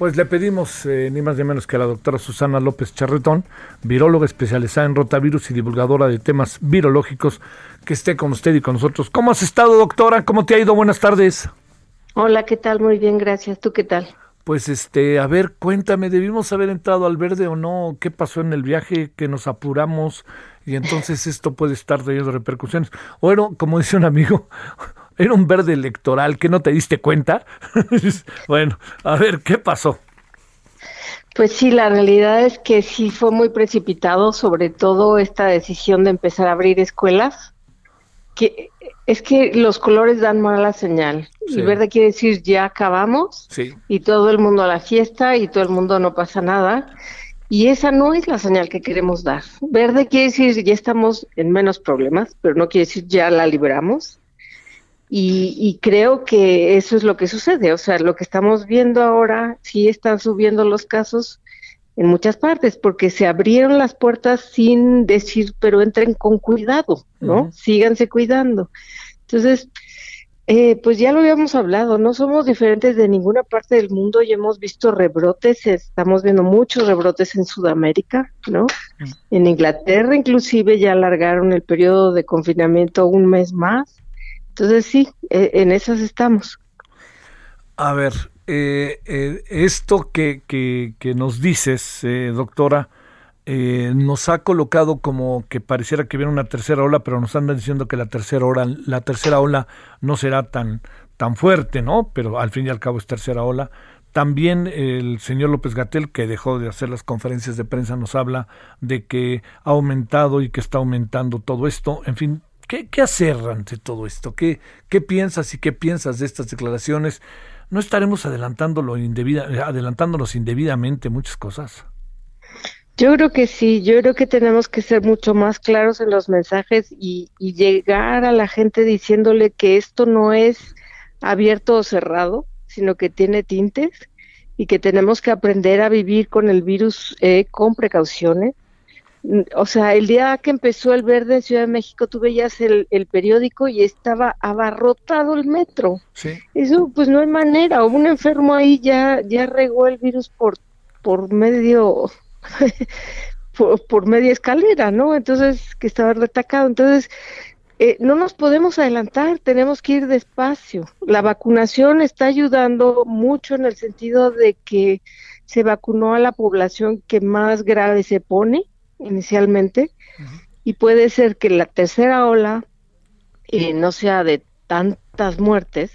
Pues le pedimos eh, ni más ni menos que a la doctora Susana López Charretón, viróloga especializada en rotavirus y divulgadora de temas virológicos, que esté con usted y con nosotros. ¿Cómo has estado, doctora? ¿Cómo te ha ido? Buenas tardes. Hola, ¿qué tal? Muy bien, gracias. ¿Tú qué tal? Pues este, a ver, cuéntame, ¿debimos haber entrado al verde o no? ¿Qué pasó en el viaje? Que nos apuramos y entonces esto puede estar teniendo repercusiones. O era, como dice un amigo, era un verde electoral que no te diste cuenta. bueno, a ver, ¿qué pasó? Pues sí, la realidad es que sí fue muy precipitado, sobre todo esta decisión de empezar a abrir escuelas, que es que los colores dan mala señal. Y verde quiere decir ya acabamos Sí. y todo el mundo a la fiesta y todo el mundo no pasa nada. Y esa no es la señal que queremos dar. Verde quiere decir ya estamos en menos problemas, pero no quiere decir ya la liberamos. Y, y creo que eso es lo que sucede. O sea, lo que estamos viendo ahora, sí están subiendo los casos en muchas partes, porque se abrieron las puertas sin decir, pero entren con cuidado, ¿no? Síganse cuidando. Entonces, eh, pues ya lo habíamos hablado, no somos diferentes de ninguna parte del mundo y hemos visto rebrotes, estamos viendo muchos rebrotes en Sudamérica, ¿no? En Inglaterra inclusive ya alargaron el periodo de confinamiento un mes más. Entonces sí, eh, en esas estamos. A ver, eh, eh, esto que, que, que nos dices, eh, doctora, eh, nos ha colocado como que pareciera que viene una tercera ola, pero nos andan diciendo que la tercera ola, la tercera ola no será tan, tan fuerte, ¿no? Pero al fin y al cabo es tercera ola. También el señor López Gatel, que dejó de hacer las conferencias de prensa, nos habla de que ha aumentado y que está aumentando todo esto. En fin, ¿qué, hacer ante todo esto? ¿Qué, ¿Qué piensas y qué piensas de estas declaraciones? ¿No estaremos adelantándolo indebida, adelantándonos indebidamente muchas cosas? Yo creo que sí, yo creo que tenemos que ser mucho más claros en los mensajes y, y llegar a la gente diciéndole que esto no es abierto o cerrado, sino que tiene tintes y que tenemos que aprender a vivir con el virus eh, con precauciones. O sea, el día que empezó el verde en Ciudad de México, tú veías el, el periódico y estaba abarrotado el metro. Sí. Eso, pues no hay manera. Un enfermo ahí ya, ya regó el virus por, por medio, por, por media escalera, ¿no? Entonces, que estaba retacado. Entonces, eh, no nos podemos adelantar, tenemos que ir despacio. La vacunación está ayudando mucho en el sentido de que se vacunó a la población que más grave se pone inicialmente y puede ser que la tercera ola eh, no sea de tantas muertes,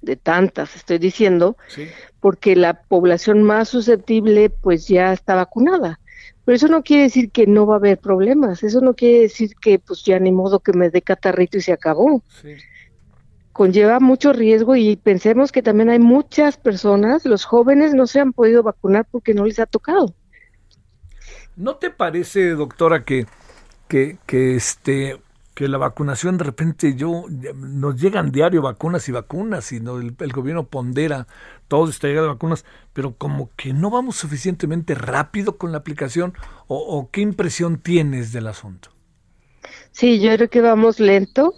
de tantas estoy diciendo, Sí. porque la población más susceptible pues ya está vacunada. Pero eso no quiere decir que no va a haber problemas, eso no quiere decir que pues ya ni modo que me dé catarrito y se acabó. sí. Conlleva mucho riesgo y pensemos que también hay muchas personas, los jóvenes no se han podido vacunar porque no les ha tocado. ¿No te parece, doctora, que, que, que este que la vacunación de repente yo nos llegan diario vacunas y vacunas y no, el, gobierno pondera todo esta llegada de vacunas, pero como que no vamos suficientemente rápido con la aplicación o, o qué impresión tienes del asunto? Sí, yo creo que vamos lento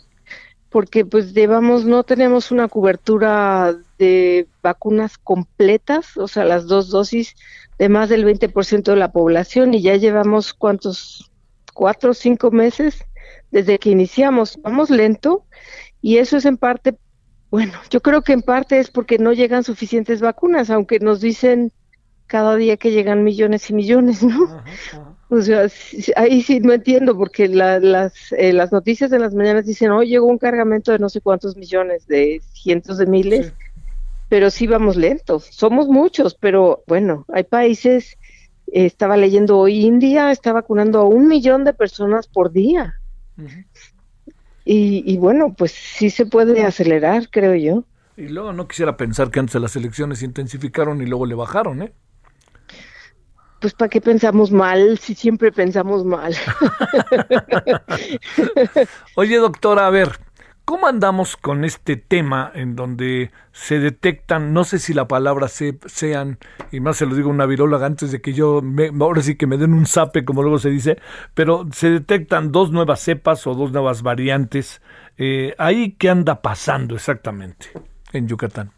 porque pues llevamos, no tenemos una cobertura de vacunas completas, o sea, las dos dosis de más del 20% de la población y ya llevamos cuántos, cuatro o cinco meses desde que iniciamos. Vamos lento y eso es en parte, bueno, yo creo que en parte es porque no llegan suficientes vacunas, aunque nos dicen cada día que llegan millones y millones, ¿no? O sea, ahí sí no entiendo, porque la- las, eh, las noticias de las mañanas dicen, oh, llegó un cargamento de no sé cuántos millones, de cientos de miles, Sí. pero sí vamos lentos. Somos muchos, pero bueno, hay países, eh, estaba leyendo hoy, India está vacunando a un millón de personas por día. Y, y bueno, pues sí se puede acelerar, creo yo. Y luego no quisiera pensar que antes de las elecciones se intensificaron y luego le bajaron, ¿eh? Pues para qué pensamos mal, si siempre pensamos mal. Oye, doctora, a ver, ¿cómo andamos con este tema en donde se detectan, no sé si la palabra se, sean, y más se lo digo a una viróloga antes de que yo, me, ahora sí que me den un zape, como luego se dice, pero se detectan dos nuevas cepas o dos nuevas variantes. Eh, ¿Ahí qué anda pasando exactamente en Yucatán?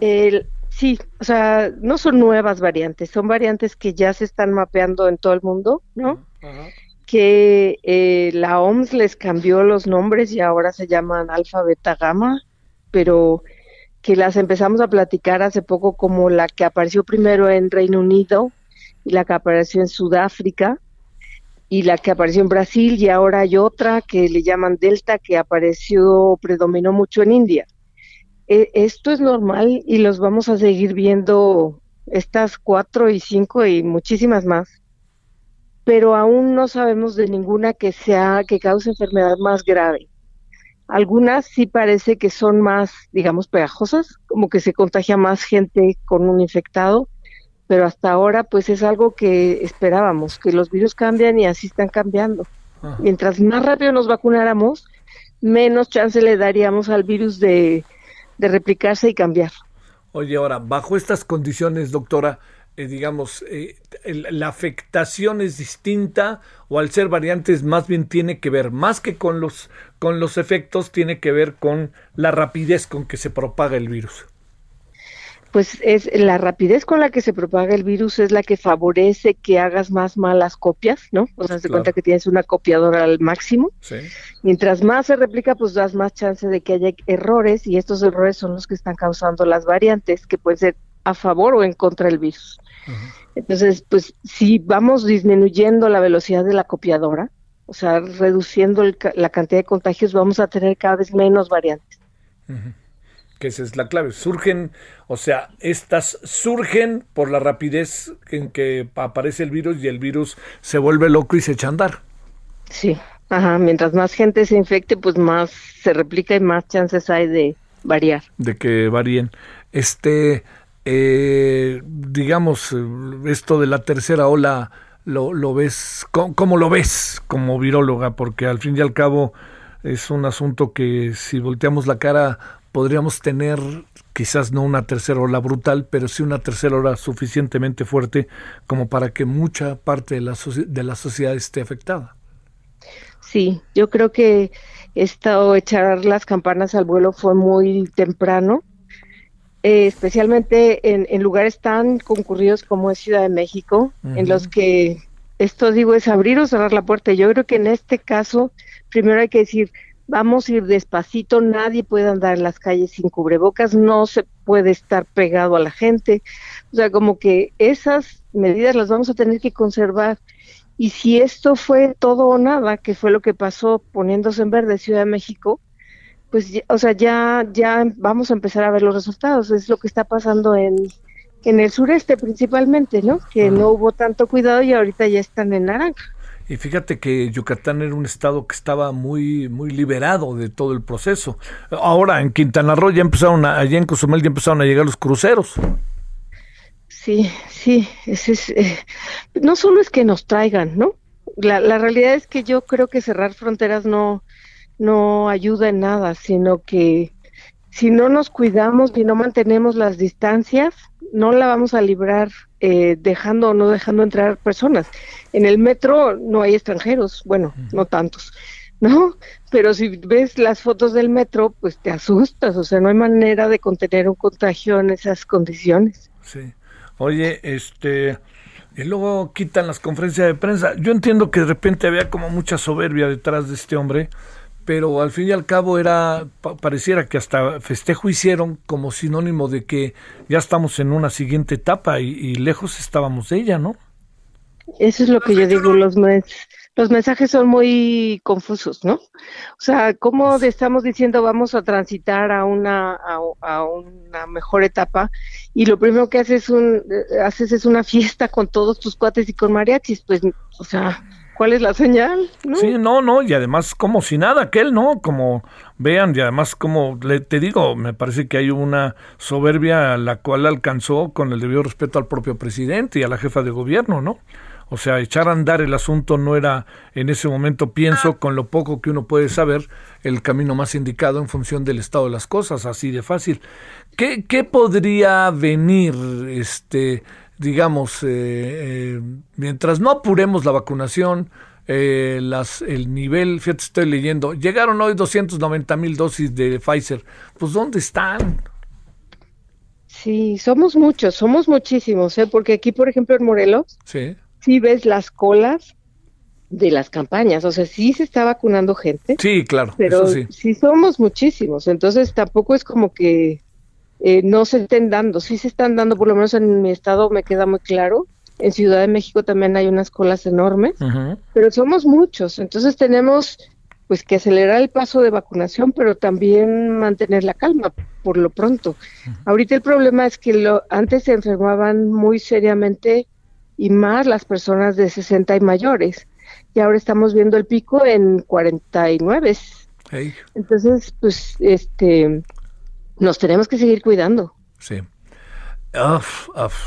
El, Sí, o sea, no son nuevas variantes, son variantes que ya se están mapeando en todo el mundo, ¿no? Que eh, la OMS les cambió los nombres y ahora se llaman alfa, beta, gamma, pero que las empezamos a platicar hace poco como la que apareció primero en Reino Unido y la que apareció en Sudáfrica y la que apareció en Brasil y ahora hay otra que le llaman Delta que apareció, predominó mucho en India. E, esto es normal y los vamos a seguir viendo estas cuatro y cinco y muchísimas más, pero aún no sabemos de ninguna que sea que cause enfermedad más grave. Algunas sí parece que son más, digamos, pegajosas, como que se contagia más gente con un infectado, pero hasta ahora pues es algo que esperábamos, que los virus cambian y así están cambiando. Mientras más rápido nos vacunáramos, menos chance le daríamos al virus de de replicarse y cambiar. Oye, ahora, bajo estas condiciones, doctora, eh, digamos, eh, la afectación es distinta o al ser variantes más bien tiene que ver, más que con los, con los efectos, tiene que ver con la rapidez con que se propaga el virus pues es la rapidez con la que se propaga el virus es la que favorece que hagas más malas copias, ¿no? O sea, se cuenta que tienes una copiadora al máximo. Mientras más se replica, pues das más chance de que haya errores y estos errores son los que están causando las variantes que pueden ser a favor o en contra del virus. Entonces, pues si vamos disminuyendo la velocidad de la copiadora, o sea, reduciendo la cantidad de contagios, vamos a tener cada vez menos variantes que esa es la clave. Surgen, o sea, estas surgen por la rapidez en que aparece el virus y el virus se vuelve loco y se echa a andar. Sí, ajá, mientras más gente se infecte, pues más se replica y más chances hay de variar. De que varíen. Este, eh, digamos, esto de la tercera ola, ¿lo, lo ves? ¿Cómo lo ves como viróloga? Porque al fin y al cabo es un asunto que si volteamos la cara podríamos tener quizás no una tercera ola brutal, pero sí una tercera ola suficientemente fuerte como para que mucha parte de la, de la sociedad esté afectada. Sí, yo creo que esto echar las campanas al vuelo fue muy temprano, eh, especialmente en, lugares tan concurridos como es Ciudad de México, en los que esto digo es abrir o cerrar la puerta. Yo creo que en este caso, primero hay que decir, vamos a ir despacito, nadie puede andar en las calles sin cubrebocas, no se puede estar pegado a la gente, o sea, como que esas medidas las vamos a tener que conservar. Y si esto fue todo o nada, que fue lo que pasó poniéndose en verde Ciudad de México, pues, o sea, ya, ya vamos a empezar a ver los resultados. Es lo que está pasando en, en el sureste principalmente, ¿no? Que no hubo tanto cuidado y ahorita ya están en naranja. Y fíjate que Yucatán era un estado que estaba muy, muy liberado de todo el proceso. Ahora en Quintana Roo ya empezaron, a, allá en Cozumel ya empezaron a llegar los cruceros. Sí, sí, es, eh, no solo es que nos traigan, ¿no? La, la realidad es que yo creo que cerrar fronteras no, no ayuda en nada, sino que si no nos cuidamos y no mantenemos las distancias, no la vamos a librar eh, dejando o no dejando entrar personas. En el metro no hay extranjeros, bueno, no tantos, ¿no? Pero si ves las fotos del metro, pues te asustas, o sea, no hay manera de contener un contagio en esas condiciones. Sí. Oye, este, y luego quitan las conferencias de prensa. Yo entiendo que de repente había como mucha soberbia detrás de este hombre, pero al fin y al cabo era pareciera que hasta festejo hicieron como sinónimo de que ya estamos en una siguiente etapa y, lejos estábamos de ella, ¿no? Eso es lo que yo digo, los los mensajes son muy confusos, ¿no? O sea, ¿cómo estamos diciendo vamos a transitar a una a, una mejor etapa y lo primero que haces un haces es una fiesta con todos tus cuates y con mariachis, pues, o sea, ¿Cuál es la señal? Sí, no, no, y además como si nada, aquel, ¿no? Como vean, y además como le, te digo, me parece que hay una soberbia la cual alcanzó con el debido respeto al propio presidente y a la jefa de gobierno, ¿no? O sea, echar a andar el asunto no era en ese momento, pienso, con lo poco que uno puede saber, el camino más indicado en función del estado de las cosas, así de fácil. ¿Qué, qué podría venir, este, digamos, eh, eh, mientras no apuremos la vacunación, eh, las, el nivel, fíjate, estoy leyendo, llegaron hoy 290 mil dosis de Pfizer, pues ¿dónde están? Sí, somos muchos, somos muchísimos, ¿eh? porque aquí, por ejemplo, en Morelos, sí sí ves las colas de las campañas, o sea, sí se está vacunando gente. Sí, claro. Pero sí. somos muchísimos, entonces tampoco es como que eh, no se estén dando, sí se están dando, por lo menos en mi estado me queda muy claro. En Ciudad de México también hay unas colas enormes, pero somos muchos, entonces tenemos pues que acelerar el paso de vacunación, pero también mantener la calma por lo pronto. Ahorita el problema es que lo, antes se enfermaban muy seriamente y más las personas de 60 y mayores. Y ahora estamos viendo el pico en 49. Entonces, pues, este, nos tenemos que seguir cuidando. Sí.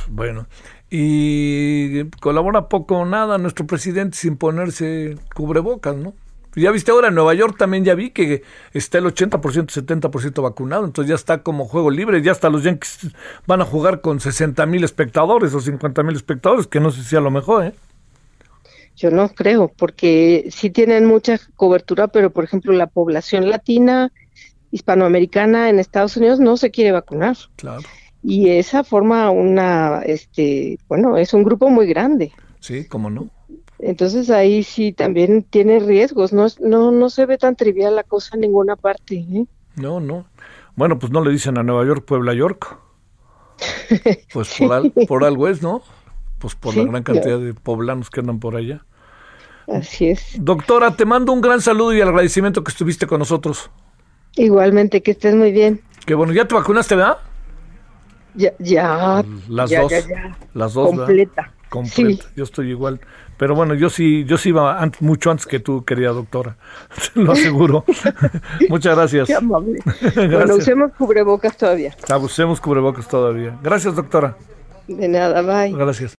bueno. Y colabora poco o nada nuestro presidente sin ponerse cubrebocas, ¿no? Ya viste ahora en Nueva York también ya vi que está el 80%, 70% vacunado, entonces ya está como juego libre, ya hasta los Yankees van a jugar con 60 mil espectadores o 50 mil espectadores, que no sé si a lo mejor, ¿eh? Yo no creo, porque sí tienen mucha cobertura, pero por ejemplo la población latina, hispanoamericana en Estados Unidos no se quiere vacunar. Claro. Y esa forma una, este, bueno, es un grupo muy grande. Sí, cómo no. Entonces ahí sí también tiene riesgos, no, no, no se ve tan trivial la cosa en ninguna parte. ¿eh? No, no. Bueno, pues no le dicen a Nueva York, Puebla, York. Pues por, por algo es, ¿no? Pues por la gran cantidad de poblanos que andan por allá. Así es. Doctora, te mando un gran saludo y agradecimiento que estuviste con nosotros. Igualmente, que estés muy bien. Qué bueno, ¿ya te vacunaste, verdad? Ya, ya. Las ya, dos. Ya, ya. Las dos. Completa. Completa. Yo estoy igual. Pero bueno, yo sí, yo sí iba mucho antes que tú, querida doctora. Lo aseguro. Muchas gracias. Qué amable. Bueno, usemos cubrebocas todavía. Ah, usemos cubrebocas todavía. Gracias, doctora. De nada, bye. Gracias.